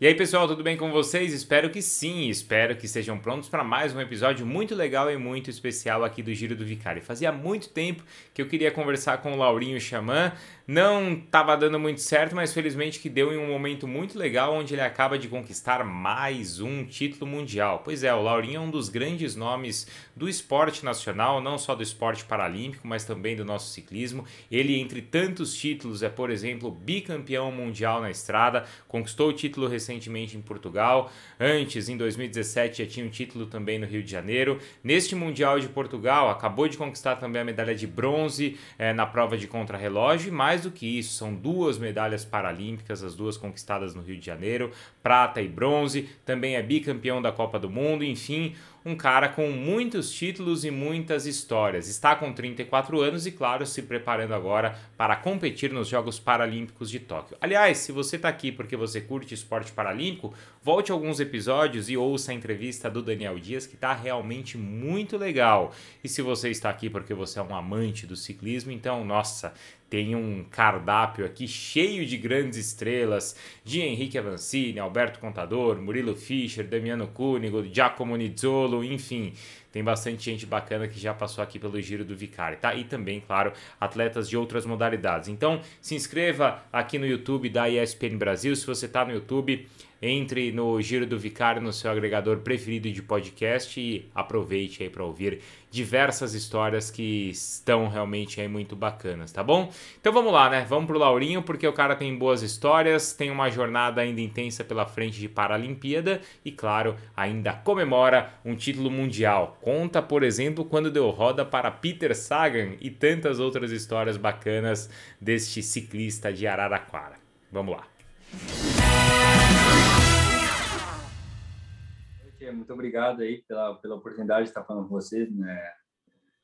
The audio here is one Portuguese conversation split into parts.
E aí, pessoal, tudo bem com vocês? Espero que sim, espero que estejam prontos para mais um episódio muito legal e muito especial aqui do Giro do Vicário. Fazia muito tempo que eu queria conversar com o Laurinho Xamã, não estava dando muito certo, mas felizmente que deu em um momento muito legal onde ele acaba de conquistar mais um título mundial. Pois é, o Laurinho é um dos grandes nomes do esporte nacional, não só do esporte paralímpico, mas também do nosso ciclismo. Ele, entre tantos títulos, é, por exemplo, bicampeão mundial na estrada, conquistou o título recente recentemente em Portugal. Antes, em 2017, já tinha um título também no Rio de Janeiro. Neste Mundial de Portugal, acabou de conquistar também a medalha de bronze é, na prova de contrarrelógio. E mais do que isso, são duas medalhas paralímpicas, as duas conquistadas no Rio de Janeiro, prata e bronze. Também é bicampeão da Copa do Mundo. Enfim, um cara com muitos títulos e muitas histórias. Está com 34 anos e, claro, se preparando agora para competir nos Jogos Paralímpicos de Tóquio. Aliás, se você está aqui porque você curte esporte paralímpico, volte alguns episódios e ouça a entrevista do Daniel Dias, que está realmente muito legal. E se você está aqui porque você é um amante do ciclismo, então, nossa, tem um cardápio aqui cheio de grandes estrelas, de Henrique Avancini, Alberto Contador, Murilo Fischer, Damiano Cunigo, Giacomo Nizzolo, enfim, tem bastante gente bacana que já passou aqui pelo Giro do Vicari, tá? E também, claro, atletas de outras modalidades. Então, se inscreva aqui no YouTube da ESPN Brasil, se você está no YouTube, entre no Giro do Vicário no seu agregador preferido de podcast e aproveite aí para ouvir diversas histórias que estão realmente aí muito bacanas, tá bom? Então vamos lá, né? Vamos pro Laurinho porque o cara tem boas histórias, tem uma jornada ainda intensa pela frente de Paralimpíada e claro, ainda comemora um título mundial. Conta, por exemplo, quando deu roda para Peter Sagan e tantas outras histórias bacanas deste ciclista de Araraquara. Vamos lá. muito obrigado aí pela, pela oportunidade de estar falando com vocês. Né?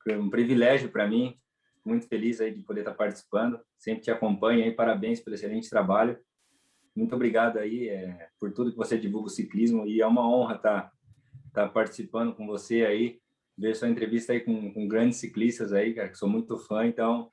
É um privilégio para mim, muito feliz aí de poder estar participando. Sempre te acompanho aí, parabéns pelo excelente trabalho. Muito obrigado aí é, por tudo que você divulga o ciclismo e é uma honra estar, estar participando com você aí, ver sua entrevista aí com, com grandes ciclistas aí, cara, que sou muito fã, então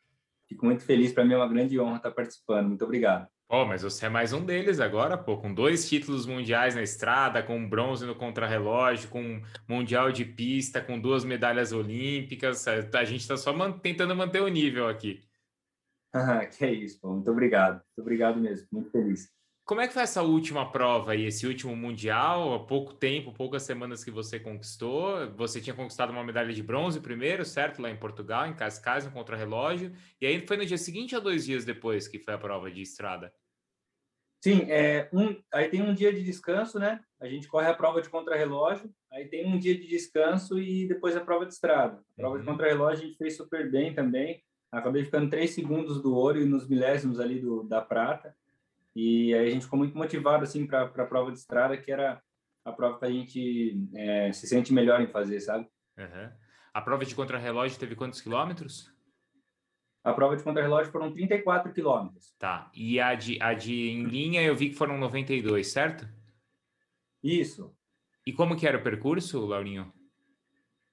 fico muito feliz. Para mim é uma grande honra estar participando. Muito obrigado. Oh, mas você é mais um deles agora, pô, com dois títulos mundiais na estrada, com bronze no contrarrelógio, com mundial de pista, com duas medalhas olímpicas. A gente está só man tentando manter o nível aqui. que é isso, pô. Muito obrigado. Muito obrigado mesmo. Muito feliz. Como é que foi essa última prova e esse último mundial? Há pouco tempo, poucas semanas que você conquistou. Você tinha conquistado uma medalha de bronze primeiro, certo? Lá em Portugal, em Cascais, no contrarrelógio. E aí foi no dia seguinte ou dois dias depois que foi a prova de estrada? Sim, é, um, aí tem um dia de descanso, né? A gente corre a prova de contrarrelógio, aí tem um dia de descanso e depois a prova de estrada. A prova uhum. de contrarrelógio a gente fez super bem também. Acabei ficando três segundos do ouro e nos milésimos ali do, da prata. E aí a gente ficou muito motivado assim para a prova de estrada, que era a prova que a gente é, se sente melhor em fazer, sabe? Uhum. A prova de contrarrelógio teve quantos quilômetros? A prova de contrarrelógio foram 34 quilômetros. Tá. E a de, a de em linha eu vi que foram 92, certo? Isso. E como que era o percurso, Laurinho?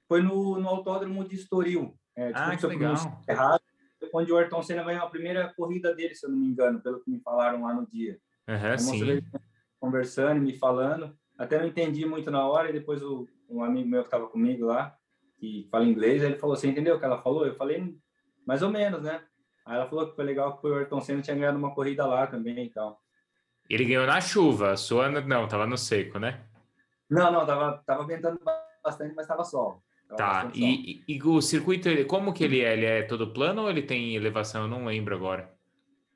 Foi no, no autódromo de Estoril. É, ah, que legal. Onde o Ayrton Senna ganhou a primeira corrida dele, se eu não me engano, pelo que me falaram lá no dia. Uhum, sim. Conversando, me falando. Até não entendi muito na hora, e depois o, um amigo meu que estava comigo lá, que fala inglês, ele falou: Você entendeu o que ela falou? Eu falei: mais ou menos, né? Aí ela falou que foi legal que o Ayrton Senna tinha ganhado uma corrida lá também e tal. Ele ganhou na chuva, a sua não, tava no seco, né? Não, não, tava, tava ventando bastante, mas tava sol. Tava tá, e, e, o circuito, como que ele é? Ele é todo plano ou ele tem elevação? Eu não lembro agora.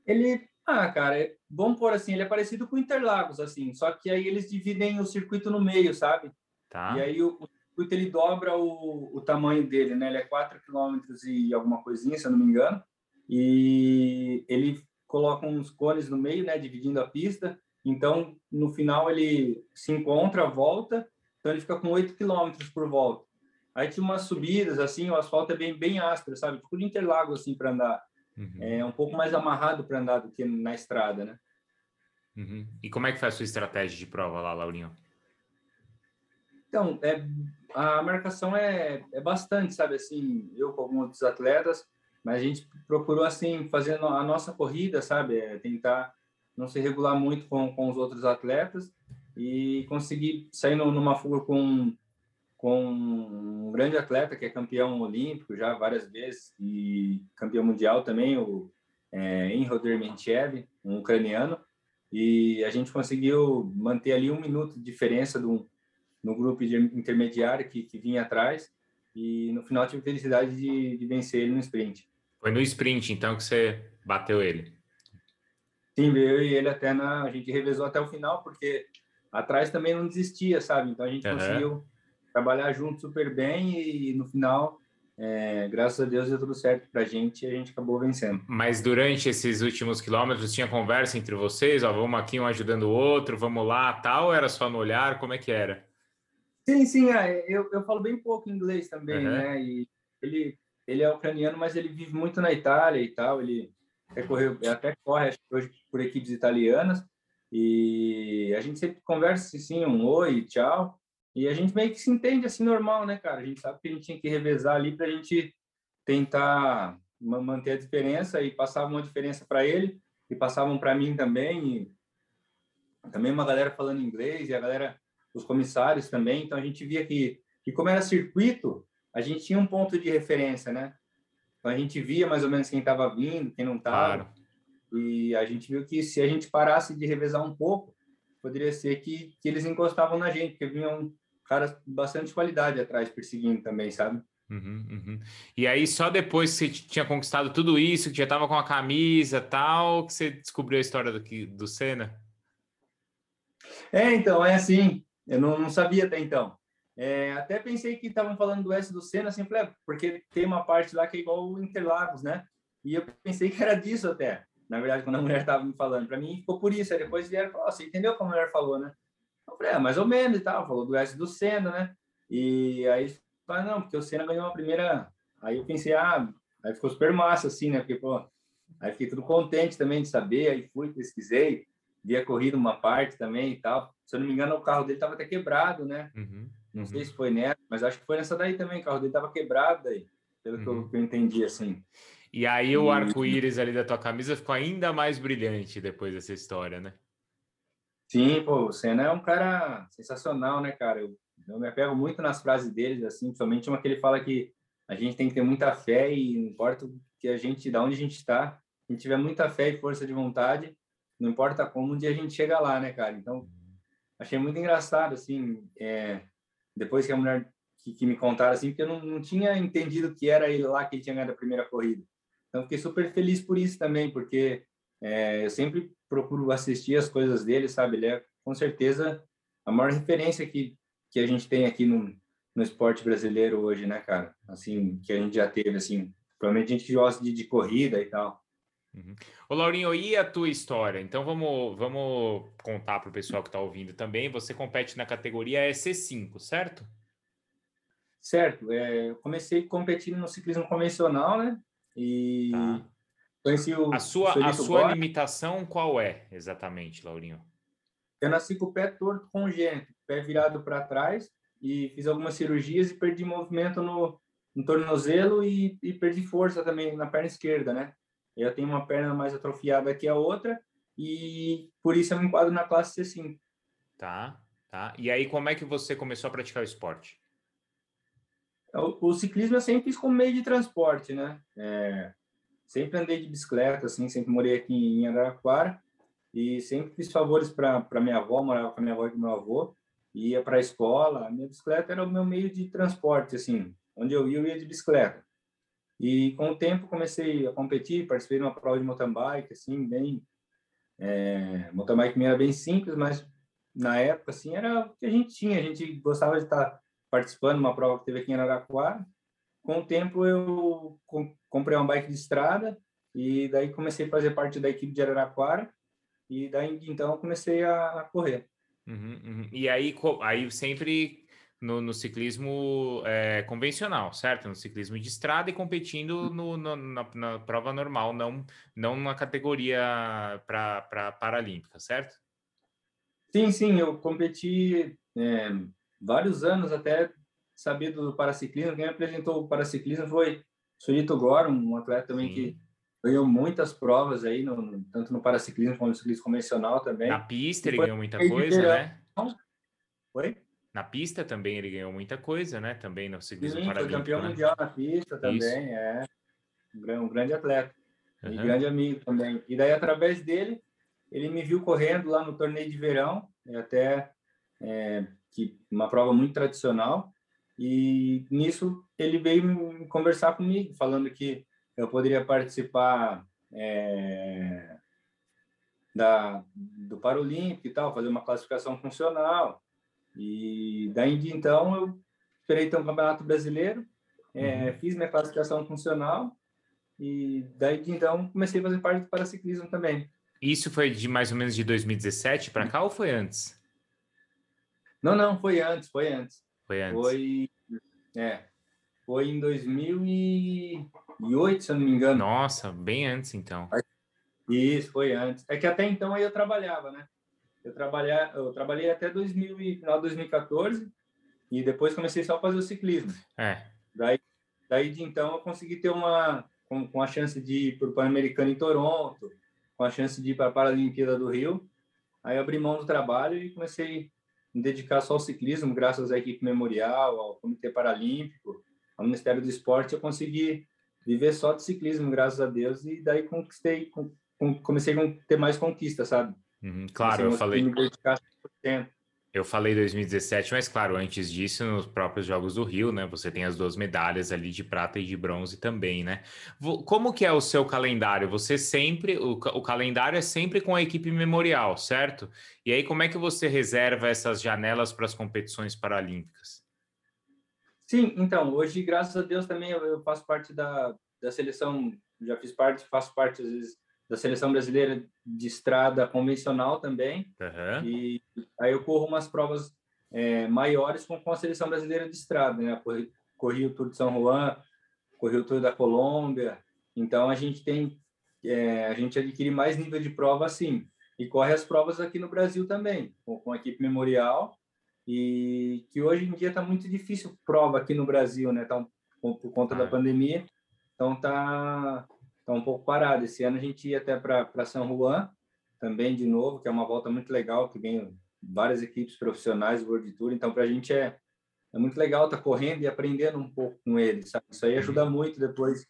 Ele, ah, cara, é, vamos pôr assim, ele é parecido com Interlagos, assim, só que aí eles dividem o circuito no meio, sabe? Tá. E aí o, o circuito ele dobra o, o tamanho dele, né? Ele é 4 km e alguma coisinha, se eu não me engano. E ele coloca uns cones no meio, né? Dividindo a pista. Então, no final, ele se encontra, volta. Então, ele fica com 8 km por volta. Aí tinha umas subidas, assim, o asfalto é bem, bem áspero, sabe? Tipo de interlago, assim, para andar. Uhum. É um pouco mais amarrado para andar do que na estrada, né? Uhum. E como é que foi a sua estratégia de prova lá, Laurinho? Então, é, a marcação é, é bastante, sabe? Assim, eu com alguns outros atletas, mas a gente procurou, assim, fazer a nossa corrida, sabe? É tentar não se regular muito com, com os outros atletas e consegui sair numa fuga com, com um grande atleta que é campeão olímpico já várias vezes e campeão mundial também, o é, Dermentiev, um ucraniano, e a gente conseguiu manter ali um minuto de diferença do, no grupo de intermediário que, que vinha atrás e no final tive felicidade de, de vencer ele no sprint. Foi no sprint, então, que você bateu ele? Sim, eu e ele até na... A gente revezou até o final, porque atrás também não desistia, sabe? Então a gente uhum. conseguiu trabalhar junto super bem e no final, é, graças a Deus, deu tudo certo pra gente e a gente acabou vencendo. Mas durante esses últimos quilômetros tinha conversa entre vocês? Ó, vamos aqui um ajudando o outro, vamos lá, tal? Era só no olhar? Como é que era? Sim, sim, é, eu, eu falo bem pouco inglês também, uhum. né? E ele, ele é ucraniano, mas ele vive muito na Itália e tal. Ele recorreu, até corre acho hoje por equipes italianas. E a gente sempre conversa assim, um oi, tchau. E a gente meio que se entende assim normal, né, cara? A gente sabe que a gente tinha que revezar ali para a gente tentar manter a diferença e passava uma diferença para ele e passavam para mim também. E também uma galera falando inglês e a galera os comissários também. Então a gente via que, que como era circuito, a gente tinha um ponto de referência, né? Então a gente via mais ou menos quem estava vindo, quem não estava. Claro. E a gente viu que se a gente parasse de revezar um pouco, poderia ser que, que eles encostavam na gente, porque vinham caras bastante qualidade atrás perseguindo também, sabe? Uhum, uhum. E aí, só depois que você tinha conquistado tudo isso, que já estava com a camisa tal, que você descobriu a história do, do Senna? É, então, é assim. Eu não, não sabia até então. É, até pensei que estavam falando do S do Senna, assim, falei, é, porque tem uma parte lá que é igual o Interlagos, né? E eu pensei que era disso até. Na verdade, quando a mulher estava me falando, para mim ficou por isso. Aí depois vieram e falaram, você entendeu como a mulher falou, né? Eu falei, é, mais ou menos e tal. Falou do S do Senna, né? E aí, falei, não, porque o Senna ganhou a primeira. Aí eu pensei, ah, aí ficou super massa, assim, né? Porque, pô, aí fiquei tudo contente também de saber. Aí fui, pesquisei vi a corrida uma parte também e tal. Se eu não me engano, o carro dele estava até quebrado, né? Uhum, não uhum. sei se foi nessa, mas acho que foi nessa daí também. O carro dele estava quebrado aí, pelo uhum. que, eu, uhum. que, eu, entendi, assim. E aí o arco-íris ali da tua camisa ficou ainda mais brilhante depois dessa história, né? Sim, pô, o Senna é um cara sensacional, né, cara? Eu, eu me apego muito nas frases dele, assim, principalmente uma que ele fala que a gente tem que ter muita fé e não importa que a gente, da onde a gente está, a gente tiver muita fé e força de vontade, não importa como, um dia a gente chega lá, né, cara? Então, achei muito engraçado, assim, é, depois que a mulher que, que, me contaram, assim, porque eu não, não tinha entendido que era ele lá que ele tinha ganhado a primeira corrida. Então, fiquei super feliz por isso também, porque é, eu sempre procuro assistir as coisas dele, sabe? Ele é, com certeza, a maior referência que, que a gente tem aqui no, no esporte brasileiro hoje, né, cara? Assim, que a gente já teve, assim, provavelmente a gente gosta de, de corrida e tal. Uhum. Ô, Laurinho, e a tua história? Então vamos, vamos contar para o pessoal que está ouvindo também. Você compete na categoria EC5, certo? Certo. É, eu comecei competindo no ciclismo convencional, né? E tá. Conheci o. A sua, a sua limitação qual é exatamente, Laurinho? Eu nasci com o pé torto congênito, pé virado para trás, e fiz algumas cirurgias e perdi movimento no, no tornozelo e, e perdi força também na perna esquerda, né? Eu tenho uma perna mais atrofiada que a outra e por isso eu me enquadro na classe C5. Tá, tá. E aí como é que você começou a praticar o esporte? O, o ciclismo eu sempre fiz como meio de transporte, né? É, sempre andei de bicicleta, assim, sempre morei aqui em Araraquara e sempre fiz favores para minha avó, morava com a minha avó e com meu avô, ia para a escola. A minha bicicleta era o meu meio de transporte, assim, onde eu ia, eu ia de bicicleta. E com o tempo comecei a competir, participei de uma prova de mountain bike, assim, bem... É, mountain bike era bem simples, mas na época, assim, era o que a gente tinha. A gente gostava de estar participando de uma prova que teve aqui em Araraquara. Com o tempo, eu comprei uma bike de estrada e daí comecei a fazer parte da equipe de Araraquara e daí, então, comecei a correr. Uhum, uhum. E aí, aí sempre no, no ciclismo é, convencional, certo? No ciclismo de estrada e competindo no, no, na, na, prova normal, não, não na categoria para Paralímpica, certo? Sim, sim, eu competi é, vários anos até saber do paraciclismo. Quem me apresentou o paraciclismo foi Surito Goro, um atleta também sim. que ganhou muitas provas aí, no, tanto no paraciclismo como no ciclismo convencional também. Na pista ele ganhou muita coisa, né? Oi? Na pista também ele ganhou muita coisa, né? Também no ciclismo Sim, foi campeão né? mundial na pista também, Isso. é. Um grande atleta. Uhum. E grande amigo também. E daí, através dele, ele me viu correndo lá no torneio de verão, até é, que uma prova muito tradicional. E nisso ele veio conversar comigo, falando que eu poderia participar é, da, do Paralímpico e tal, fazer uma classificação funcional. E daí de então eu esperei ter um campeonato brasileiro, é, uhum. fiz minha classificação funcional e daí de então comecei a fazer parte do paraciclismo também. Isso foi de mais ou menos de 2017 para cá ou foi antes? Não, não, foi antes, foi antes. Foi antes. Foi, é, foi em 2008, se eu não me engano. Nossa, bem antes então. Isso, foi antes. É que até então aí eu trabalhava, né? Eu, trabalhei, eu trabalhei até 2000, final de 2014 e depois comecei só a fazer o ciclismo. É. Daí, daí de então eu consegui ter uma com, com a chance de ir para o Pan-Americano em Toronto, com a chance de ir para a Paralimpíada do Rio. Aí abri mão do trabalho e comecei me dedicar só ao ciclismo, graças à equipe memorial, ao Comitê Paralímpico, ao Ministério do Esporte, eu consegui viver só de ciclismo, graças a Deus, e daí conquistei, comecei a ter mais conquistas, sabe? Uhum, claro, eu falei. Me dedicar 100%. Eu falei 2017, mas claro, antes disso, nos próprios Jogos do Rio, né? Você tem as duas medalhas ali de prata e de bronze também, né? Como que é o seu calendário? Você sempre, o, o calendário é sempre com a equipe memorial, certo? E aí, como é que você reserva essas janelas para as competições paralímpicas? Sim, então, hoje, graças a Deus, também eu, eu faço parte da, da seleção, já fiz parte, faço parte, às vezes, da seleção brasileira de estrada convencional também. Uhum. E aí eu corro umas provas é, maiores com, com a seleção brasileira de estrada, né? Corri, corri, o Tour de São Juan, corri o Tour da Colômbia. Então a gente tem, é, a gente adquire mais nível de prova assim. E corre as provas aqui no Brasil também, com, com a equipe memorial. E que hoje em dia está muito difícil prova aqui no Brasil, né? Tá, por, por conta ah. da pandemia. Então tá está um pouco parado. Esse ano a gente ia até para São Juan, também de novo, que é uma volta muito legal, que vem várias equipes profissionais do World Tour. Então, para a gente é, é muito legal estar tá correndo e aprendendo um pouco com eles, sabe? Isso aí ajuda muito depois,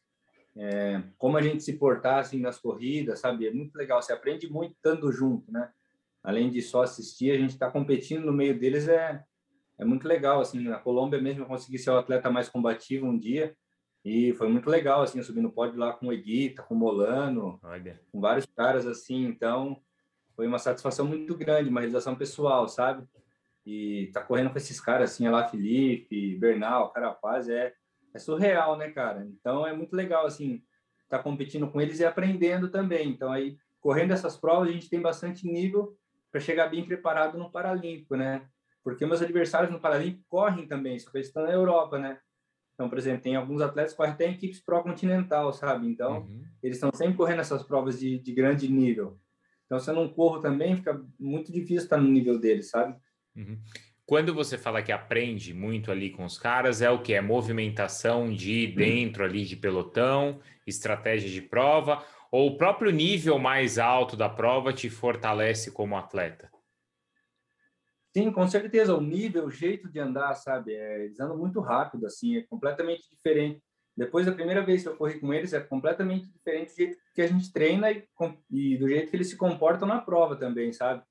é, como a gente se portar assim nas corridas, sabe? É muito legal, você aprende muito estando junto, né? Além de só assistir, a gente está competindo no meio deles é, é muito legal, assim. Na Colômbia mesmo eu consegui ser o atleta mais combativo um dia, e foi muito legal, assim, eu subi no pódio lá com o Eguita, com o Molano, Olha. com vários caras, assim, então foi uma satisfação muito grande, uma realização pessoal, sabe? E tá correndo com esses caras, assim, lá Felipe, Bernal, Carapaz, é, é surreal, né, cara? Então é muito legal, assim, tá competindo com eles e aprendendo também. Então aí, correndo essas provas, a gente tem bastante nível para chegar bem preparado no Paralímpico, né? Porque meus adversários no Paralímpico correm também, só que eles estão na Europa, né? Então, por exemplo, tem alguns atletas que correm até em equipes pró-continental, sabe? Então, uhum. eles estão sempre correndo essas provas de, de grande nível. Então, se eu não corro também, fica muito difícil estar no nível deles, sabe? Uhum. Quando você fala que aprende muito ali com os caras, é o que? É movimentação de uhum. dentro ali de pelotão, estratégia de prova, ou o próprio nível mais alto da prova te fortalece como atleta? Sim, com certeza. O nível, o jeito de andar, sabe? É, eles andam muito rápido, assim, é completamente diferente. Depois da primeira vez que eu corri com eles, é completamente diferente do jeito que a gente treina e, e do jeito que eles se comportam na prova também, sabe?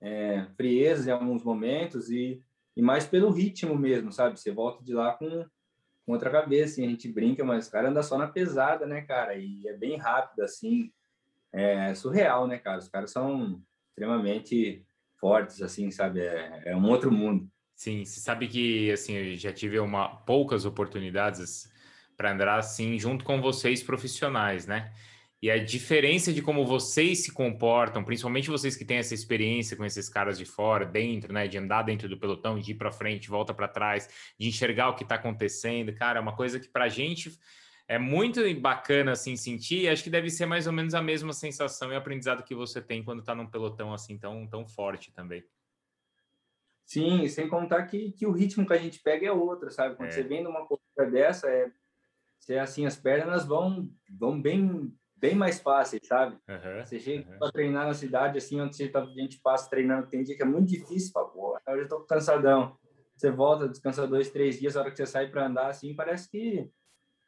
É, frieza em alguns momentos e, e mais pelo ritmo mesmo, sabe? Você volta de lá com, com outra cabeça, assim, a gente brinca, mas o cara anda só na pesada, né, cara? E é bem rápido, assim, é surreal, né, cara? Os caras são extremamente fortes, assim, sabe? É, é um outro mundo. Sim, você sabe que, assim, eu já tive uma, poucas oportunidades para andar, assim, junto com vocês profissionais, né? E a diferença de como vocês se comportam, principalmente vocês que têm essa experiência com esses caras de fora, dentro, né, de andar dentro do pelotão, de ir para frente, volta para trás, de enxergar o que está acontecendo, cara, é uma coisa que para a gente é muito bacana assim sentir. Acho que deve ser mais ou menos a mesma sensação e aprendizado que você tem quando está num pelotão assim tão, tão forte também. Sim, sem contar que, que o ritmo que a gente pega é outro, sabe? Quando é. você vem numa corrida dessa, é, você, assim, as pernas vão, vão bem, bem mais fáceis, sabe? Uhum, você chega uhum. para treinar na cidade, assim, onde você tá, a gente passa treinando, tem dia que é muito difícil, pô, hoje eu tô cansadão. Você volta, descansa dois, três dias, a hora que você sai para andar, assim, parece que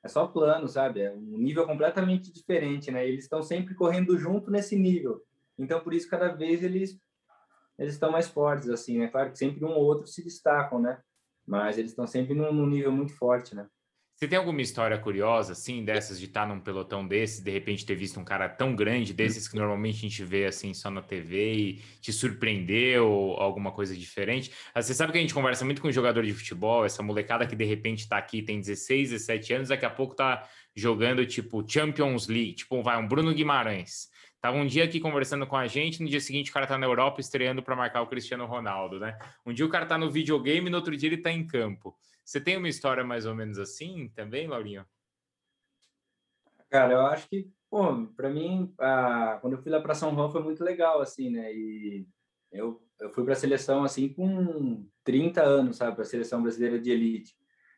é só plano, sabe? É um nível completamente diferente, né? Eles estão sempre correndo junto nesse nível. Então, por isso, cada vez eles eles estão mais fortes, assim, né? Claro que sempre um ou outro se destacam, né? Mas eles estão sempre num, num nível muito forte, né? Você tem alguma história curiosa, assim, dessas de estar num pelotão desse, de repente ter visto um cara tão grande, desses que normalmente a gente vê, assim, só na TV e te surpreendeu ou alguma coisa diferente? Ah, você sabe que a gente conversa muito com jogador de futebol, essa molecada que de repente tá aqui, tem 16, 17 anos, daqui a pouco tá jogando, tipo, Champions League, tipo, vai, um Bruno Guimarães. Tava um dia aqui conversando com a gente, no dia seguinte o cara tá na Europa estreando para marcar o Cristiano Ronaldo, né? Um dia o cara tá no videogame, no outro dia ele tá em campo. Você tem uma história mais ou menos assim também, Laurinho? Cara, eu acho que, pô, para mim, a... quando eu fui lá para São João foi muito legal, assim, né? E eu, eu fui para a seleção, assim, com 30 anos, sabe? Para a seleção brasileira de elite.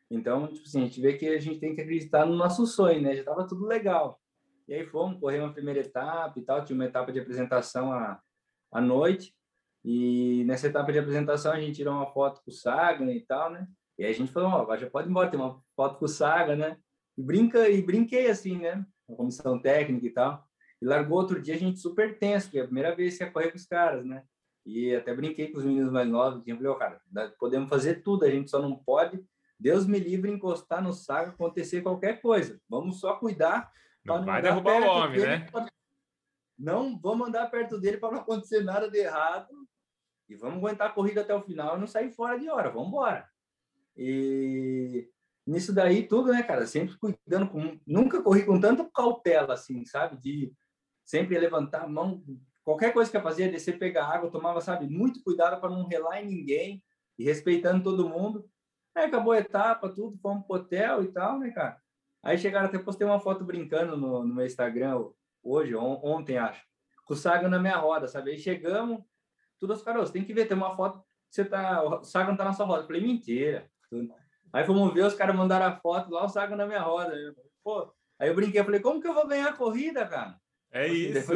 Então, tipo assim, a gente vê que a gente tem que acreditar no nosso sonho, né? Já tava tudo legal. E aí fomos correr uma primeira etapa e tal, tinha uma etapa de apresentação à, à noite. E nessa etapa de apresentação a gente tirou uma foto com o Sagan e tal, né? E aí a gente falou, ó, já pode ir embora, tem uma foto com o Saga, né? E brinca e brinquei assim, né? A comissão técnica e tal. E largou outro dia a gente super tenso, porque é a primeira vez que ia correr com os caras, né? E até brinquei com os meninos mais novos, eu falei, ó, cara, podemos fazer tudo, a gente só não pode, Deus me livre, encostar no Saga, acontecer qualquer coisa. Vamos só cuidar. Não, não vai derrubar o homem, dele, né? Pra... Não vamos andar perto dele para não acontecer nada de errado. E vamos aguentar a corrida até o final e não sair fora de hora. Vamos embora. E nisso daí tudo, né, cara? Sempre cuidando com. Nunca corri com tanta cautela, assim, sabe? De sempre levantar a mão. Qualquer coisa que eu fazia, descer, pegar água, tomava, sabe? Muito cuidado para não relar em ninguém e respeitando todo mundo. Aí acabou a etapa, tudo, fomos pro hotel e tal, né, cara? Aí chegaram até postei uma foto brincando no, no meu Instagram hoje, on, ontem, acho, com o Saga na minha roda, sabe? Aí chegamos, tudo os caras, tem que ver, tem uma foto, você tá, o Saga não tá na sua roda. Eu falei, mentira. Aí fomos ver, os caras mandaram a foto lá, o saco na minha roda. Pô, aí eu brinquei, falei, como que eu vou ganhar a corrida, cara? É assim, isso.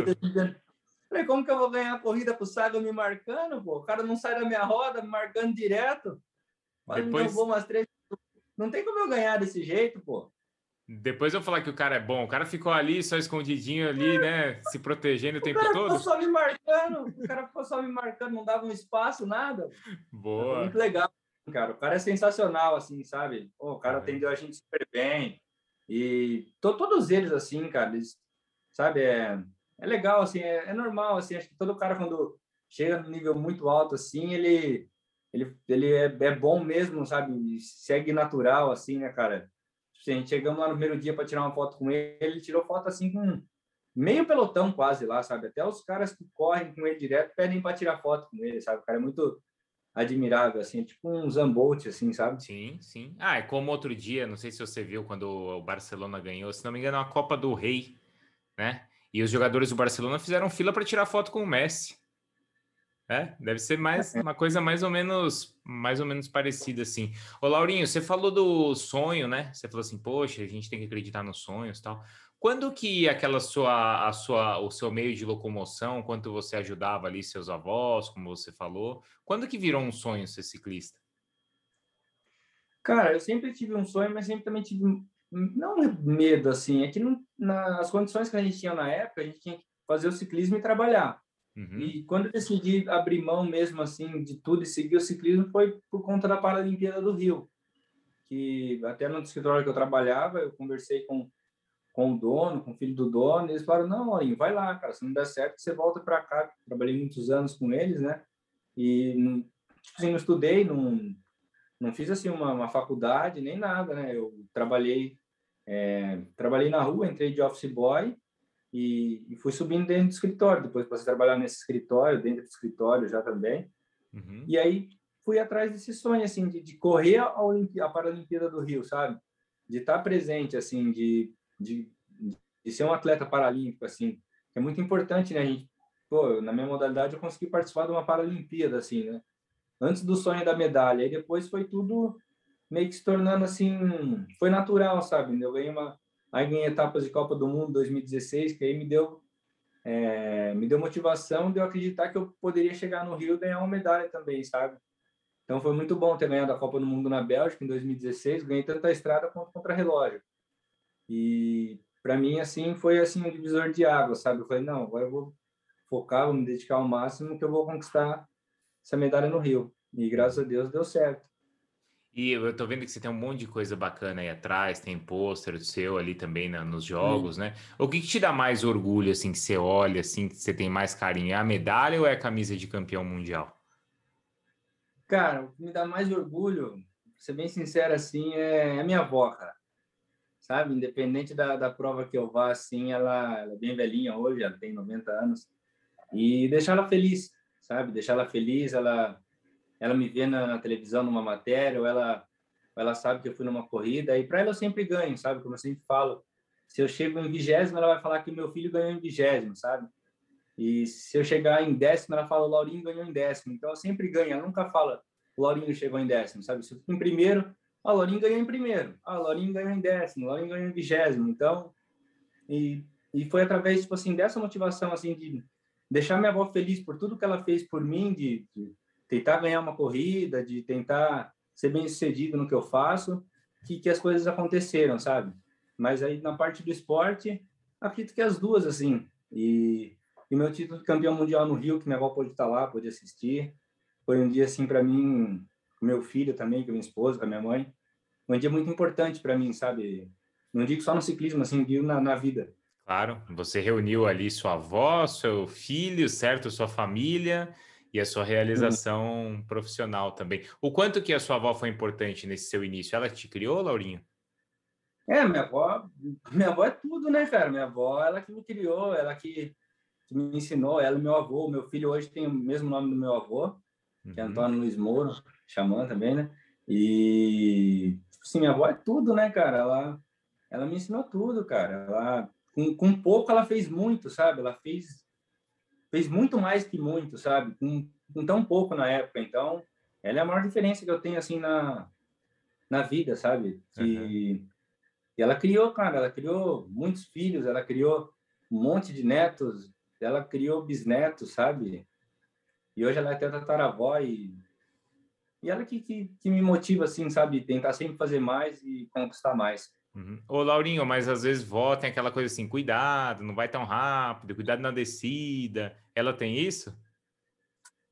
Falei, como que eu vou ganhar a corrida com o Saga me marcando, pô? O cara não sai da minha roda, me marcando direto. Mas Depois... umas três... Não tem como eu ganhar desse jeito, pô. Depois eu falar que o cara é bom. O cara ficou ali, só escondidinho ali, né? Se protegendo o, o tempo todo. O cara ficou só me marcando. O cara ficou só me marcando, não dava um espaço, nada. Boa. muito legal cara. O cara é sensacional, assim, sabe? Pô, o cara atendeu a gente super bem. E to, todos eles, assim, cara, eles, sabe? É, é legal, assim, é, é normal, assim. Acho que todo cara, quando chega no nível muito alto, assim, ele, ele, ele é, é bom mesmo, sabe? Segue natural, assim, né, cara? Tipo assim, a gente chegamos lá no primeiro dia para tirar uma foto com ele, ele tirou foto, assim, com meio pelotão quase lá, sabe? Até os caras que correm com ele direto pedem para tirar foto com ele, sabe? O cara é muito admirável, assim, tipo um Zambolt, assim, sabe? Sim, sim. Ah, é como outro dia, não sei se você viu quando o Barcelona ganhou, se não me engano, a Copa do Rei, né? E os jogadores do Barcelona fizeram fila para tirar foto com o Messi. É, deve ser mais uma coisa mais ou menos mais ou menos parecida assim. Ô Laurinho, você falou do sonho, né? Você falou assim, poxa, a gente tem que acreditar nos sonhos, tal. Quando que aquela sua, a sua, o seu meio de locomoção, quanto você ajudava ali seus avós, como você falou, quando que virou um sonho ser ciclista? Cara, eu sempre tive um sonho, mas sempre também tive não medo assim, é que não, nas condições que a gente tinha na época, a gente tinha que fazer o ciclismo e trabalhar. Uhum. E quando eu decidi abrir mão mesmo assim de tudo e seguir o ciclismo foi por conta da Paralimpíada do Rio, que até no escritório que eu trabalhava, eu conversei com com o dono, com o filho do dono, eles falaram, não, Laurinho, vai lá, cara, se não der certo, você volta para cá. Trabalhei muitos anos com eles, né? E, tipo assim, não estudei, não, não fiz, assim, uma, uma faculdade, nem nada, né? Eu trabalhei, é, trabalhei na rua, entrei de office boy e, e, fui subindo dentro do escritório. Depois passei a trabalhar nesse escritório, dentro do escritório já também. Uhum. E aí fui atrás desse sonho, assim, de, de correr a, a Paralimpíada do Rio, sabe? De estar presente, assim, de de, de ser um atleta paralímpico, assim, é muito importante, né? A gente, pô, na minha modalidade eu consegui participar de uma Paralimpíada, assim, né? Antes do sonho da medalha, e depois foi tudo meio que se tornando assim, foi natural, sabe? Eu ganhei uma, aí ganhei etapas de Copa do Mundo 2016, que aí me deu é, me deu motivação de eu acreditar que eu poderia chegar no Rio e ganhar uma medalha também, sabe? Então foi muito bom ter ganhado a Copa do Mundo na Bélgica em 2016, ganhei tanto a estrada quanto contra relógio. E para mim assim foi assim um divisor de água, sabe? Eu falei, não, agora eu vou focar, vou me dedicar ao máximo que eu vou conquistar essa medalha no Rio. E graças a Deus deu certo. E eu tô vendo que você tem um monte de coisa bacana aí atrás, tem pôster seu ali também na, nos jogos, Sim. né? O que, que, te dá mais orgulho, assim, que você olha, assim, que você tem mais carinho? É a medalha ou é a camisa de campeão mundial? Cara, o que me dá mais orgulho, pra ser bem sincero, assim, é a minha avó, cara. Sabe? Independente da, da prova que eu vá, assim, ela, ela é bem velhinha hoje, ela tem 90 anos. E deixar ela feliz, sabe? Deixar ela feliz, ela ela me vê na, na televisão numa matéria, ou ela, ela sabe que eu fui numa corrida, e para ela eu sempre ganho, sabe? Como eu sempre falo, se eu chego em vigésimo, ela vai falar que meu filho ganhou em vigésimo, sabe? E se eu chegar em décimo, ela fala, o Laurinho ganhou em décimo. Então eu sempre ganho, ela nunca fala, o Laurinho chegou em décimo, sabe? Se eu fico em primeiro, ah, o Laurinho ganhou em primeiro, ah, o Laurinho ganhou em décimo, o Laurinho ganhou em vigésimo. Então, e, e foi através, tipo assim, dessa motivação, assim, de deixar minha avó feliz por tudo que ela fez por mim, de, de tentar ganhar uma corrida, de tentar ser bem sucedido no que eu faço, que, que as coisas aconteceram, sabe? Mas aí na parte do esporte, acredito que as duas, assim. E, e meu título de campeão mundial no Rio, que minha avó pôde estar lá, pôde assistir, foi um dia, assim, para mim, com meu filho também, com minha esposa, com a minha mãe, um dia muito importante para mim, sabe? Não digo só no ciclismo, assim, digo na, na vida. Claro, você reuniu ali sua avó, seu filho, certo? Sua família e a sua realização uhum. profissional também. O quanto que a sua avó foi importante nesse seu início? Ela te criou, Laurinho? É, minha avó, minha avó é tudo, né, cara? Minha avó, ela que me criou, ela que, que me ensinou, ela e meu avô. Meu filho hoje tem o mesmo nome do meu avô, que é uhum. Antônio Luiz Moura, xamã também, né? E, tipo assim, minha avó é tudo, né, cara? Ela, ela me ensinou tudo, cara. Ela, com, com pouco, ela fez muito, sabe? Ela fez fez muito mais que muito, sabe? Com, com tão pouco na época. Então, ela é a maior diferença que eu tenho, assim, na, na vida, sabe? E, uhum. e ela criou, cara, ela criou muitos filhos, ela criou um monte de netos, ela criou bisnetos, sabe? E hoje ela é até tataravó e, e ela que, que, que me motiva, assim, sabe? Tentar sempre fazer mais e conquistar mais. Uhum. Ô, Laurinho, mas às vezes vó tem aquela coisa assim, cuidado, não vai tão rápido, cuidado na descida. Ela tem isso?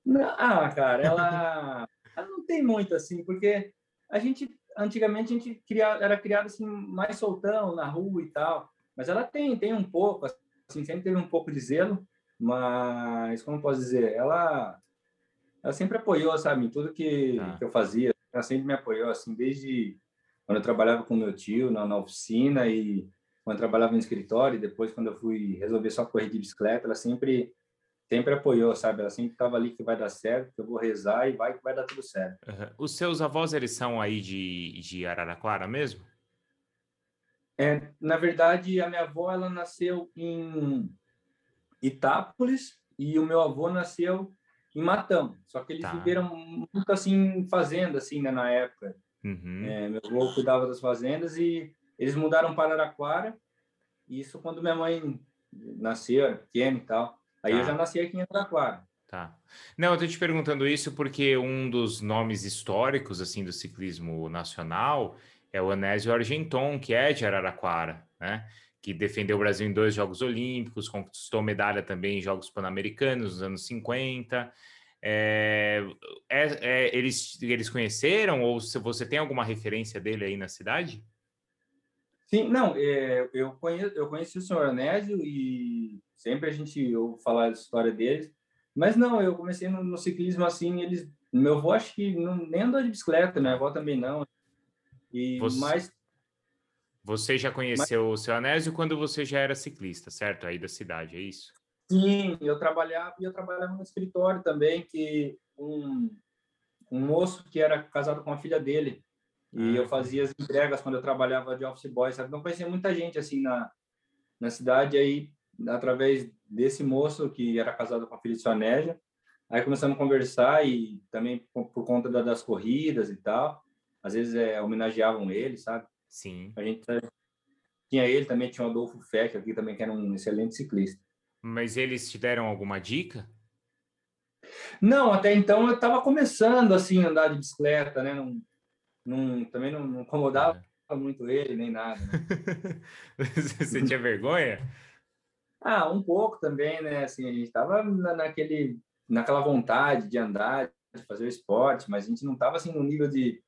Não, ah, cara, ela, ela não tem muito assim, porque a gente, antigamente, a gente era criado assim, mais soltão, na rua e tal. Mas ela tem, tem um pouco, assim, sempre teve um pouco de zelo, mas, como posso dizer, ela, ela sempre apoiou, sabe, em tudo que, ah. que eu fazia. Ela sempre me apoiou, assim, desde quando eu trabalhava com meu tio na, na oficina e quando eu trabalhava no escritório, e depois quando eu fui resolver só correr de bicicleta, ela sempre sempre apoiou, sabe? Ela sempre estava ali que vai dar certo, que eu vou rezar e vai que vai dar tudo certo. Uhum. Os seus avós, eles são aí de, de Araraquara mesmo? É, na verdade, a minha avó, ela nasceu em Itápolis e o meu avô nasceu em Matão. Só que eles tá. viveram muito assim, fazenda, assim, né, na época. Uhum. É, meu avô cuidava das fazendas e eles mudaram para Araraquara. Isso quando minha mãe nasceu, era pequena e tal. Aí tá. eu já nasci aqui em Araraquara. Tá. Não, eu tô te perguntando isso porque um dos nomes históricos, assim, do ciclismo nacional é o Anésio Argenton, que é de Araraquara, né? Que defendeu o Brasil em dois Jogos Olímpicos, conquistou medalha também em Jogos Pan-Americanos nos anos 50. É, é, é, eles, eles conheceram ou se você tem alguma referência dele aí na cidade? Sim, não, é, eu, conheço, eu conheci o senhor Anésio e sempre a gente ouve falar da história deles, mas não, eu comecei no, no ciclismo assim, eles, meu avô acho que não, nem andou de bicicleta, minha avó também não, e você, mais... Você já conheceu mas, o seu Anésio quando você já era ciclista, certo? Aí da cidade, é isso? Sim, eu trabalhava eu trabalhava no escritório também que um, um moço que era casado com a filha dele e ah, eu fazia as entregas quando eu trabalhava de office boy, sabe? Não conhecia muita gente assim na na cidade aí através desse moço que era casado com a filha de Sonésia. Aí começamos a conversar e também por, por conta da, das corridas e tal. Às vezes é, homenageavam ele, sabe? Sim. A gente tinha ele também, tinha o Adolfo Feck aqui também, que era um excelente ciclista. Mas eles te deram alguma dica? Não, até então eu estava começando assim a andar de bicicleta, né? Não, não, também não, não incomodava é. muito ele nem nada. Né? Você tinha vergonha? Ah, um pouco também, né? Assim, a gente estava na, naquele, naquela vontade de andar, de fazer o esporte, mas a gente não estava assim no nível de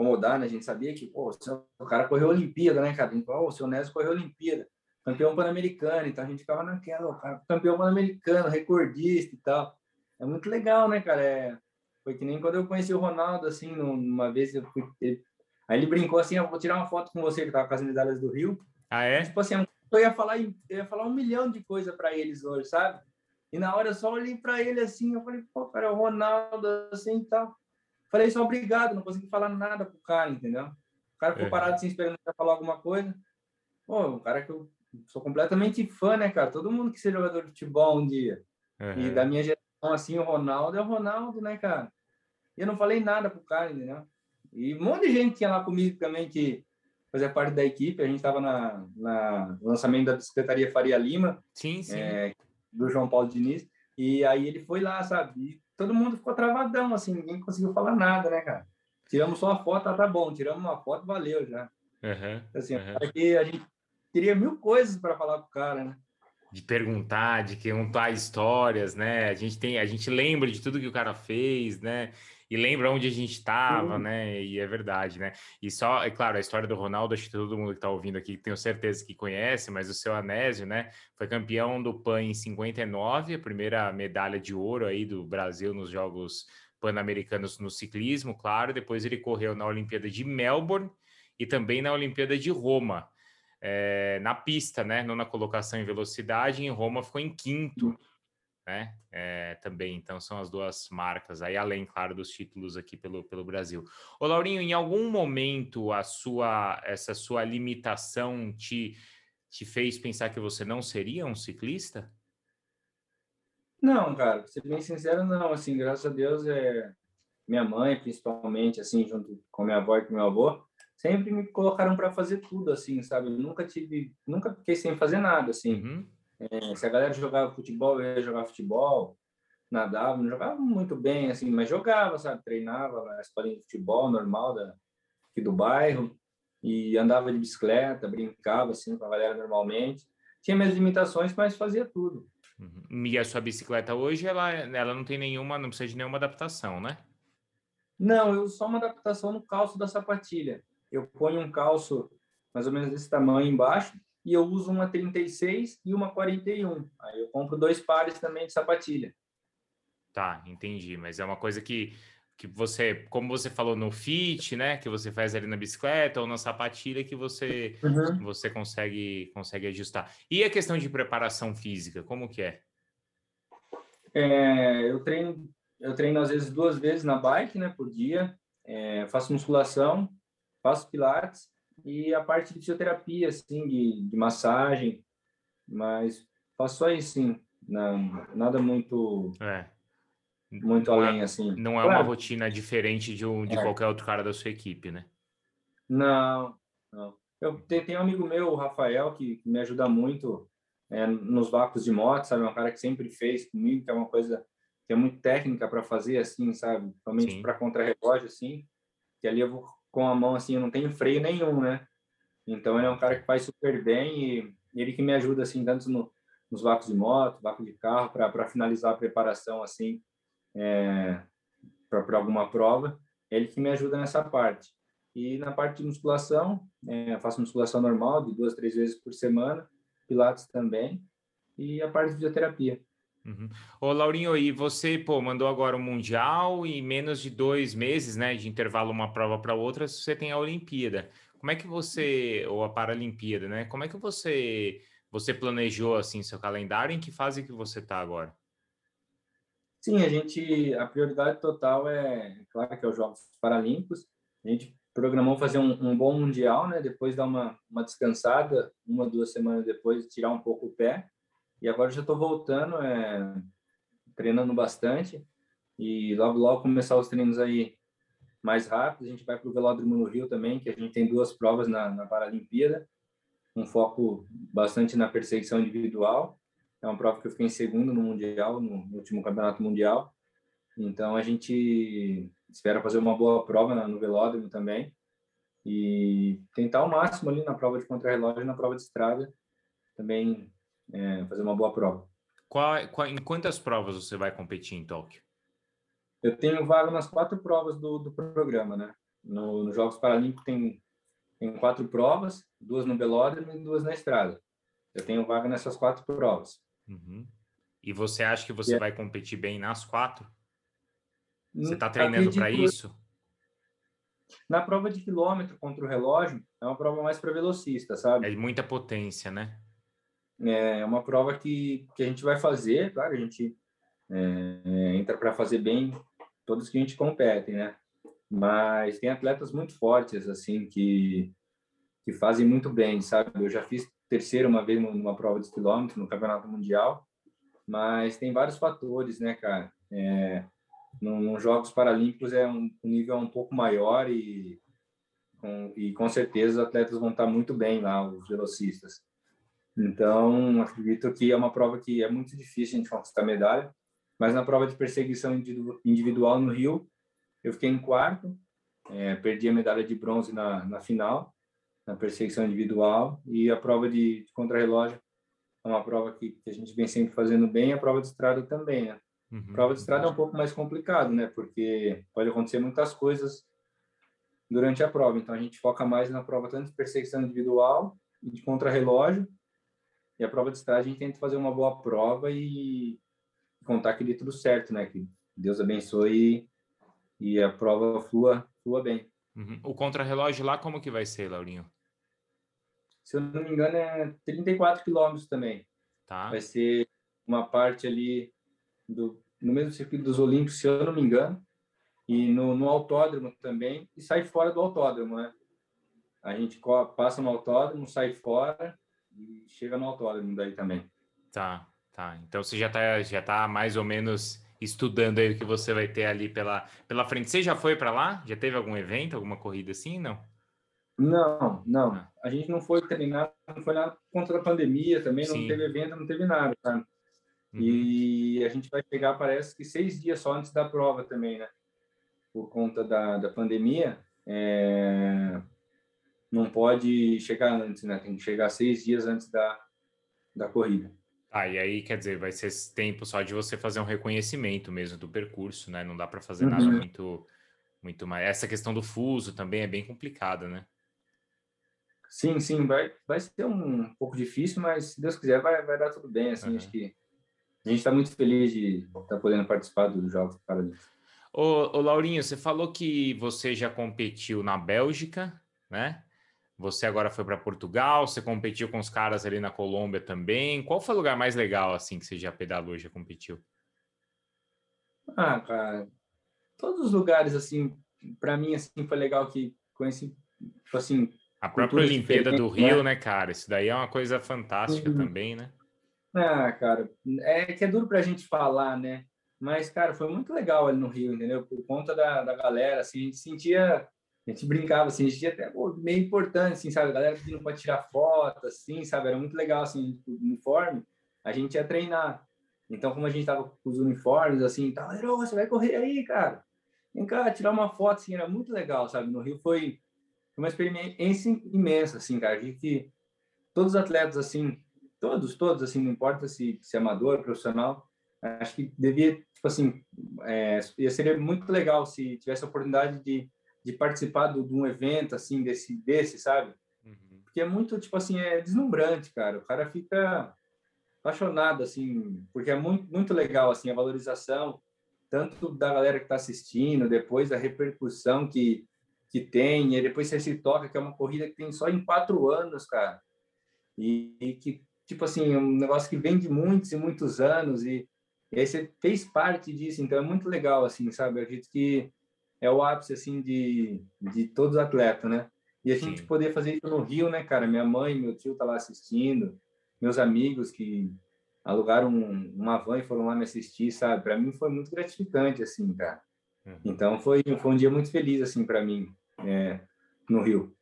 incomodar, né? A gente sabia que, pô, o cara correu a Olimpíada, né, cara? Oh, o seu Nésio correu a Olimpíada, campeão pan-americano, então a gente ficava naquela, o cara, campeão pan-americano, recordista e tal. É muito legal, né, cara? É, foi que nem quando eu conheci o Ronaldo, assim, numa vez eu fui. Aí ele brincou assim: eu vou tirar uma foto com você que tava com as medalhas do Rio. Ah, é? Tipo assim, eu ia falar, eu ia falar um milhão de coisas para eles hoje, sabe? E na hora eu só olhei para ele assim, eu falei, pô, cara, é o Ronaldo, assim e tal. Falei só obrigado, não consegui falar nada pro cara, entendeu? O cara ficou é. parado assim, esperando para falar alguma coisa. Pô, um cara que eu sou completamente fã, né, cara? Todo mundo que seja jogador de futebol um dia. Uhum. E da minha geração, assim, o Ronaldo é o Ronaldo, né, cara? E eu não falei nada pro cara, entendeu? E um monte de gente tinha lá comigo também que fazia parte da equipe. A gente estava na, na lançamento da Secretaria Faria Lima. Sim, sim. É, do João Paulo Diniz. E aí ele foi lá, sabe? Todo mundo ficou travadão, assim, ninguém conseguiu falar nada, né, cara? Tiramos só a foto, ah, tá bom, tiramos uma foto, valeu já. Uhum, assim, uhum. que a gente teria mil coisas para falar pro cara, né? De perguntar, de contar histórias, né? A gente tem, a gente lembra de tudo que o cara fez, né? E lembra onde a gente estava, né? E é verdade, né? E só, é claro, a história do Ronaldo, acho que todo mundo que está ouvindo aqui tenho certeza que conhece, mas o seu Anésio, né? Foi campeão do PAN em 59, a primeira medalha de ouro aí do Brasil nos Jogos Pan-Americanos no ciclismo, claro. Depois ele correu na Olimpíada de Melbourne e também na Olimpíada de Roma. É, na pista, né? Não na colocação em velocidade, em Roma ficou em quinto né? É, também, então são as duas marcas aí, além, claro, dos títulos aqui pelo, pelo Brasil. Ô, Laurinho, em algum momento a sua essa sua limitação te, te fez pensar que você não seria um ciclista? Não, cara, ser bem sincero, não. Assim, graças a Deus, é minha mãe, principalmente, assim, junto com minha avó e com meu avô, sempre me colocaram para fazer tudo, assim, sabe? Eu nunca tive, nunca fiquei sem fazer nada, assim. Uhum. É, se a galera jogava futebol, eu ia jogar futebol, nadava, não jogava muito bem, assim, mas jogava, sabe? Treinava na escolinha de futebol normal da, aqui do bairro e andava de bicicleta, brincava, assim, com a galera normalmente. Tinha minhas limitações, mas fazia tudo. Uhum. E a sua bicicleta hoje, ela, ela não tem nenhuma, não precisa de nenhuma adaptação, né? Não, eu só uma adaptação no calço da sapatilha. Eu ponho um calço mais ou menos desse tamanho embaixo e eu uso uma 36 e uma 41. Aí eu compro dois pares também de sapatilha. Tá, entendi. Mas é uma coisa que, que você, como você falou no fit, né, que você faz ali na bicicleta ou na sapatilha que você uhum. você consegue consegue ajustar. E a questão de preparação física, como que é? é eu treino eu treino às vezes duas vezes na bike, né, por dia. É, faço musculação, faço pilates e a parte de fisioterapia, assim, de, de massagem, mas só isso, sim, não, nada muito... É. Muito não é além, é, assim. Não é claro. uma rotina diferente de, um, de é. qualquer outro cara da sua equipe, né? Não, não. Eu tenho, tenho um amigo meu, o Rafael, que, que me ajuda muito é, nos vácuos de moto, sabe? É um cara que sempre fez comigo, que é uma coisa que é muito técnica para fazer, assim, sabe? Principalmente para contra-relógio, assim. Que ali eu vou com a mão assim, eu não tenho freio nenhum, né? Então ele é um cara que faz super bem e ele que me ajuda assim tanto no, nos vácuos de moto, vácuo de carro para finalizar a preparação assim é, para alguma prova. Ele que me ajuda nessa parte. E na parte de musculação, é, faço musculação normal de duas, três vezes por semana, pilates também e a parte de fisioterapia. Uhum. Ô, Laurinho, e você, pô, mandou agora o Mundial e menos de dois meses, né, de intervalo uma prova para outra, você tem a Olimpíada. Como é que você, ou a Paralimpíada, né? Como é que você você planejou assim seu calendário? Em que fase que você está agora? Sim, a gente, a prioridade total é, claro que é os Jogos Paralímpicos. A gente programou fazer um, um bom mundial, né? Depois dar uma, uma descansada, uma duas semanas depois tirar um pouco o pé e agora já estou voltando, é, treinando bastante. E logo, logo começar os treinos aí mais rápidos. A gente vai para o Velódromo no Rio também, que a gente tem duas provas na, na Paralimpíada. Um foco bastante na perseguição individual. É uma prova que eu fiquei em segundo no Mundial, no, no último Campeonato Mundial. Então a gente espera fazer uma boa prova no velódromo também e tentar o máximo ali na prova de contrarrelógio e na prova de estrada também é, fazer uma boa prova. Qual, qual, em quantas provas você vai competir em Tóquio? Eu tenho vaga nas quatro provas do, do programa, né? No, nos Jogos Paralímpicos tem, tem quatro provas, duas no velódromo e duas na estrada. Eu tenho vaga nessas quatro provas. Uhum. E você acha que você é. vai competir bem nas quatro? Você está treinando para isso? Na prova de quilômetro contra o relógio, é uma prova mais para velocista, sabe? É muita potência, né? É uma prova que, que a gente vai fazer, claro, a gente é, entra para fazer bem todos que a gente compete, né? Mas tem atletas muito fortes, assim, que, que fazem muito bem, sabe? Eu já fiz terceiro uma vez numa prova de quilômetro no Campeonato Mundial, mas tem vários fatores, né, cara? É, nos Jogos Paralímpicos é um, um nível um pouco maior e com, e com certeza os atletas vão estar muito bem lá, os velocistas. Então, acredito que é uma prova que é muito difícil a gente conquistar medalha, mas na prova de perseguição individual no Rio, eu fiquei em quarto, é, perdi a medalha de bronze na, na final, na perseguição individual, e a prova de, de contrarrelógio é uma prova que, que, a gente vem sempre fazendo bem, a prova de estrada também, né? Uhum. Prova de estrada é um pouco mais complicado, né? Porque pode acontecer muitas coisas durante a prova. Então a gente foca mais na prova tanto de perseguição individual e de contrarrelógio. E a prova de estrada a gente tenta fazer uma boa prova e contar que dê tudo certo, né? Que Deus abençoe e, e a prova flua, flua bem. Uhum. O contrarrelógio lá como que vai ser, Laurinho? Se eu não me engano é 34 quilômetros também. Tá. Vai ser uma parte ali do, no mesmo circuito dos Olímpicos, se eu não me engano, e no, no autódromo também, e sai fora do autódromo, né? A gente passa no autódromo, sai fora e chega no autódromo daí também. Tá, tá. Então você já tá, já tá mais ou menos estudando aí o que você vai ter ali pela, pela frente. Você já foi para lá? Já teve algum evento, alguma corrida assim? Não? Não, não. Ah. A gente não foi treinar, não foi nada contra a pandemia também, não Sim. teve evento, não teve nada, sabe? Uhum. E a gente vai pegar, parece que seis dias só antes da prova também, né? Por conta da, da pandemia, é... não pode chegar antes, né? Tem que chegar seis dias antes da, da corrida. Ah, e aí, quer dizer, vai ser tempo só de você fazer um reconhecimento mesmo do percurso, né? Não dá para fazer uhum. nada muito, muito mais. Essa questão do fuso também é bem complicada, né? Sim, sim, vai, vai ser um pouco difícil, mas se Deus quiser, vai, vai dar tudo bem, assim, uhum. acho que a gente está muito feliz de estar podendo participar dos Jogos Paralímpicos. Ô, ô, Laurinho, você falou que você já competiu na Bélgica, né? Você agora foi para Portugal, você competiu com os caras ali na Colômbia também. Qual foi o lugar mais legal, assim, que você já pedalou, já competiu? Ah, cara, todos os lugares, assim, para mim, assim, foi legal que conheci, tipo assim... A própria Olimpíada do Rio, né? né, cara? Isso daí é uma coisa fantástica uhum. também, né? Ah, cara, é que é duro pra gente falar, né? Mas, cara, foi muito legal ali no Rio, entendeu? Por conta da, da galera, assim, a gente sentia, a gente brincava, assim, a gente sentia até meio importante, assim, sabe? A galera pedindo para tirar foto, assim, sabe? Era muito legal, assim, o uniforme, a gente ia treinar. Então, como a gente tava com os uniformes, assim, tá, você vai correr aí, cara. Vem cá, tirar uma foto, assim, era muito legal, sabe? No Rio foi uma experiência imensa, assim, cara. Gente, todos os atletas, assim, todos, todos, assim, não importa se, se é amador, profissional, acho que devia, tipo assim, é, muito legal se tivesse a oportunidade de, de participar do, de um evento, assim, desse, desse sabe? Uhum. Porque é muito, tipo assim, é deslumbrante, cara. O cara fica apaixonado, assim, porque é muito, muito legal, assim, a valorização, tanto da galera que está assistindo, depois a repercussão que, que tem, e depois você se toca, que é uma corrida que tem só em quatro anos, cara. E, e que tipo assim, um negócio que vem de muitos e muitos anos e, e aí você fez parte disso, então é muito legal, assim, sabe? Eu acredito que é o ápice, assim, de, de todos os atletas, né? E a Sim. gente poder fazer isso no Rio, né, cara? Minha mãe, meu tio tá lá assistindo, meus amigos que alugaram uma van e foram lá me assistir, sabe? Para mim foi muito gratificante, assim, cara. Uhum. Então foi, foi um dia muito feliz, assim, para mim, é, no Rio.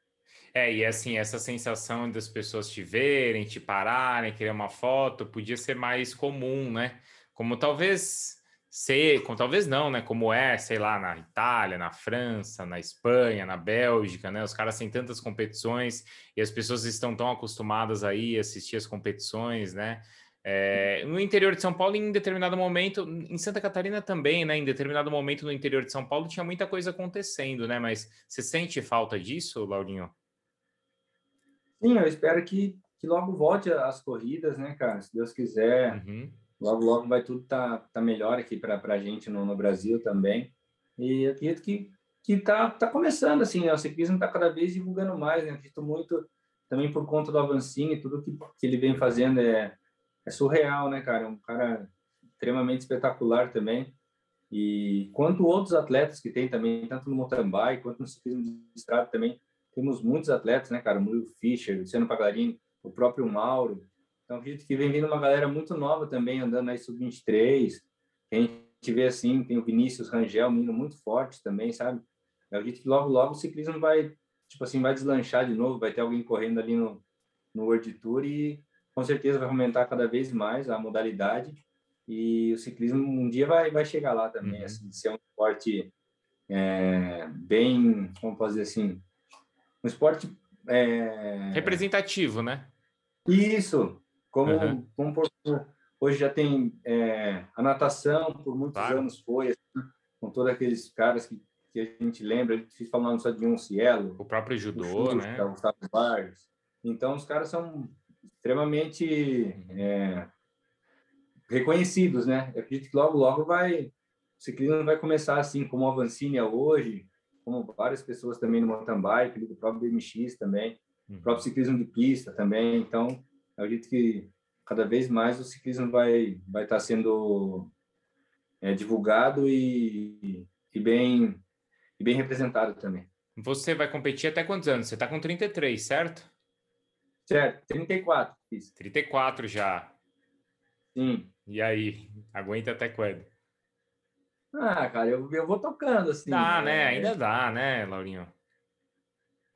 É, e assim, essa sensação das pessoas te verem, te pararem, querer uma foto, podia ser mais comum, né? Como talvez ser, como, talvez não, né? Como é, sei lá, na Itália, na França, na Espanha, na Bélgica, né? Os caras têm tantas competições e as pessoas estão tão acostumadas aí a assistir as competições, né? É, no interior de São Paulo, em determinado momento, em Santa Catarina também, né? Em determinado momento no interior de São Paulo tinha muita coisa acontecendo, né? Mas você sente falta disso, Laurinho? Sim, eu espero que, que logo volte as corridas, né, cara? Se Deus quiser. Uhum logo, logo vai tudo tá, tá melhor aqui para a gente no, no Brasil também. E acredito que que tá, tá começando assim, né? o ciclismo está cada vez divulgando mais, né? Acredito muito também por conta do Avancini, tudo que, que ele vem fazendo é, é surreal, né, cara? É um cara extremamente espetacular também. E quanto outros atletas que tem também, tanto no mountain bike quanto no ciclismo de estrada também, temos muitos atletas, né, cara? Murilo Fischer, Luciano Pagarini, o próprio Mauro, então, acredito que vem vindo uma galera muito nova também, andando aí sub-23. A gente vê assim, tem o Vinícius Rangel, um menino muito forte também, sabe? Eu acredito que logo, logo o ciclismo vai, tipo assim, vai deslanchar de novo, vai ter alguém correndo ali no, no World Tour e com certeza vai aumentar cada vez mais a modalidade e o ciclismo um dia vai, vai chegar lá também, uhum. assim, ser um esporte é, bem, como posso dizer assim, um esporte... É... Representativo, né? Isso, como, uhum. como por, hoje já tem é, a natação, por muitos claro. anos foi, assim, com todos aqueles caras que, que a gente lembra, a gente falando só de um Cielo. O próprio judô, né? O Gustavo Vargas. Então, os caras são extremamente uhum. é, reconhecidos, né? Eu acredito que logo, logo vai, o ciclismo vai começar assim, como a Vancini hoje, como várias pessoas também no mountain bike, do próprio BMX também, uhum. o próprio ciclismo de pista também. Então, eu acredito que cada vez mais o ciclismo vai vai estar tá sendo é, divulgado e, e bem e bem representado também. Você vai competir até quantos anos? Você está com 33, certo? Certo, 34. Isso. 34 já. Sim. E aí, aguenta até quando? Ah, cara, eu, eu vou tocando assim. Dá, né? É... Ainda dá, né, Laurinho?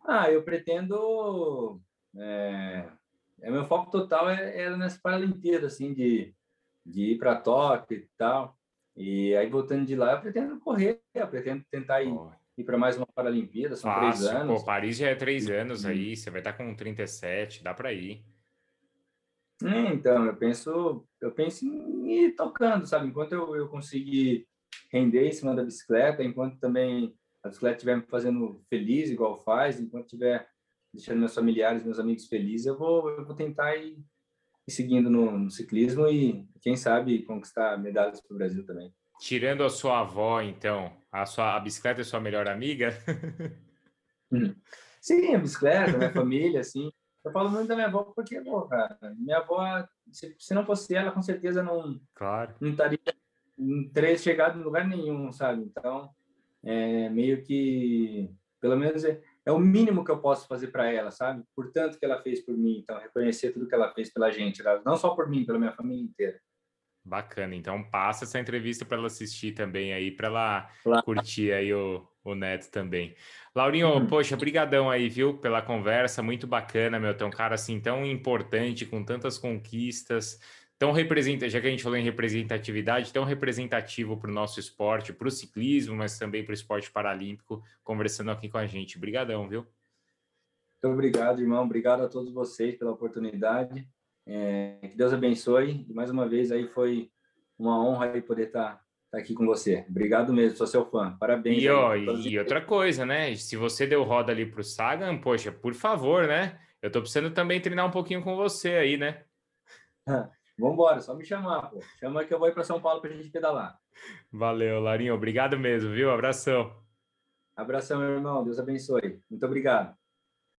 Ah, eu pretendo é, é meu foco total é, era nessa Paralimpíada, assim, de, de ir para Tóquio e tal. E aí, voltando de lá, eu pretendo correr, eu pretendo tentar ir, ir para mais uma Paralimpíada, são Fácil. três anos. Pô, Paris já é três anos aí, você vai estar com 37, dá para ir. É, então, eu penso, eu penso em ir tocando, sabe? Enquanto eu, eu conseguir render em cima da bicicleta, enquanto também a bicicleta estiver me fazendo feliz, igual faz, enquanto estiver deixando meus familiares, meus amigos felizes, eu vou, eu vou tentar ir, ir seguindo no, no, ciclismo e, quem sabe, conquistar medalhas para o Brasil também. Tirando a sua avó, então, a sua a bicicleta é sua melhor amiga? Sim, a bicicleta, minha família, assim. Eu falo muito da minha avó porque, pô, cara, minha avó, se, se não fosse ela, com certeza não, claro. não estaria não teria chegado em lugar nenhum, sabe? Então, é meio que, pelo menos, é, é o mínimo que eu posso fazer para ela, sabe? Por tanto que ela fez por mim, então reconhecer tudo que ela fez pela gente, não só por mim, pela minha família inteira. Bacana, então passa essa entrevista para ela assistir também aí, para ela claro. curtir aí o, o Neto também. Laurinho, uhum. poxa, brigadão aí, viu, pela conversa, muito bacana, meu, tão cara assim tão importante, com tantas conquistas, tão representa, já que a gente falou em representatividade, tão representativo para o nosso esporte, para o ciclismo, mas também para o esporte paralímpico, conversando aqui com a gente. Obrigadão, viu? Muito obrigado, irmão. Obrigado a todos vocês pela oportunidade. É, que Deus abençoe. E mais uma vez aí foi uma honra aí poder estar tá, tá aqui com você. Obrigado mesmo, sou seu fã. Parabéns. E, ó, e, outra coisa, né? Se você deu roda ali para o Sagan, poxa, por favor, né? Eu tô precisando também treinar um pouquinho com você aí, né? Vamos embora, só me chamar, pô. Chama que eu vou ir para São Paulo para a gente pedalar. Valeu, Larinho. Obrigado mesmo, viu? Abração. Abração, meu irmão. Deus abençoe. Muito obrigado.